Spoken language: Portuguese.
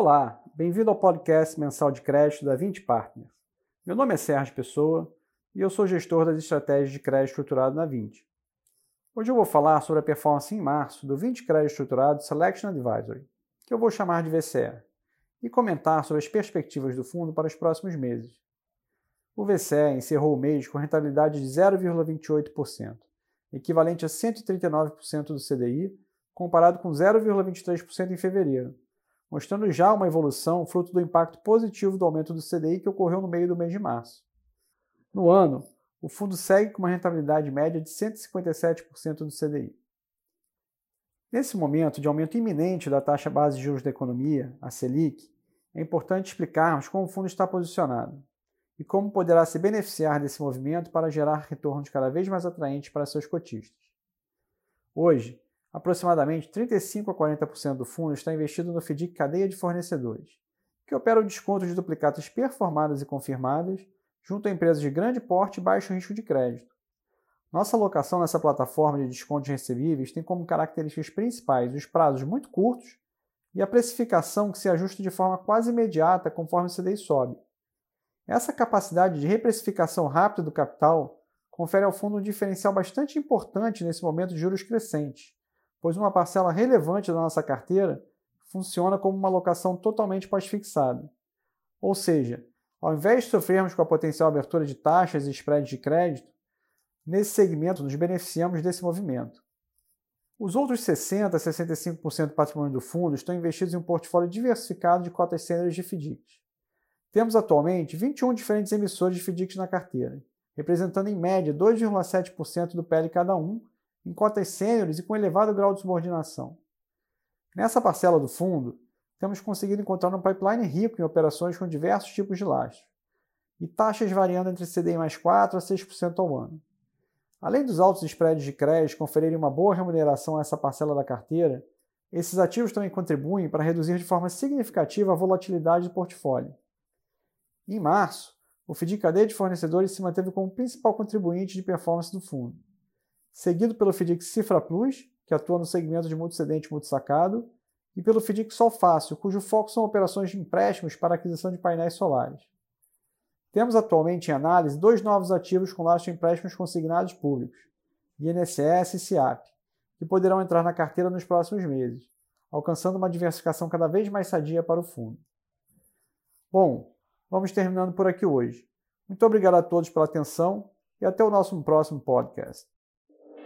Olá, bem-vindo ao podcast mensal de crédito da 20 Partners. Meu nome é Sérgio Pessoa e eu sou gestor das estratégias de crédito estruturado na 20. Hoje eu vou falar sobre a performance em março do 20 Crédito Estruturado Selection Advisory, que eu vou chamar de VCE, e comentar sobre as perspectivas do fundo para os próximos meses. O VCE encerrou o mês com rentabilidade de 0,28%, equivalente a 139% do CDI, comparado com 0,23% em fevereiro, mostrando já uma evolução fruto do impacto positivo do aumento do CDI que ocorreu no meio do mês de março. No ano, o fundo segue com uma rentabilidade média de 157% do CDI. Nesse momento de aumento iminente da taxa base de juros da economia, a Selic, é importante explicarmos como o fundo está posicionado e como poderá se beneficiar desse movimento para gerar retornos cada vez mais atraentes para seus cotistas. Hoje, Aproximadamente 35 a 40% do fundo está investido no FDIC cadeia de fornecedores, que opera o desconto de duplicatas performadas e confirmadas junto a empresas de grande porte e baixo risco de crédito. Nossa alocação nessa plataforma de descontos recebíveis tem como características principais os prazos muito curtos e a precificação que se ajusta de forma quase imediata conforme o CDI sobe. Essa capacidade de reprecificação rápida do capital confere ao fundo um diferencial bastante importante nesse momento de juros crescentes, pois uma parcela relevante da nossa carteira funciona como uma alocação totalmente pós-fixada. Ou seja, ao invés de sofrermos com a potencial abertura de taxas e spreads de crédito, nesse segmento nos beneficiamos desse movimento. Os outros 60% a 65% do patrimônio do fundo estão investidos em um portfólio diversificado de cotas sêniores de FDICs. Temos atualmente 21 diferentes emissores de FDICs na carteira, representando em média 2,7% do PL cada um em cotas sêniores e com elevado grau de subordinação. Nessa parcela do fundo, temos conseguido encontrar um pipeline rico em operações com diversos tipos de lastro e taxas variando entre CDI mais 4 a 6% ao ano. Além dos altos spreads de crédito conferirem uma boa remuneração a essa parcela da carteira, esses ativos também contribuem para reduzir de forma significativa a volatilidade do portfólio. Em março, o FDIC de fornecedores se manteve como principal contribuinte de performance do fundo seguido pelo FDIC Cifra Plus, que atua no segmento de multicedente e multisacado, e pelo FDIC Sol Fácil, cujo foco são operações de empréstimos para aquisição de painéis solares. Temos atualmente em análise dois novos ativos com laços de empréstimos consignados públicos, INSS e SIAP, que poderão entrar na carteira nos próximos meses, alcançando uma diversificação cada vez mais sadia para o fundo. Bom, vamos terminando por aqui hoje. Muito obrigado a todos pela atenção e até o nosso próximo podcast.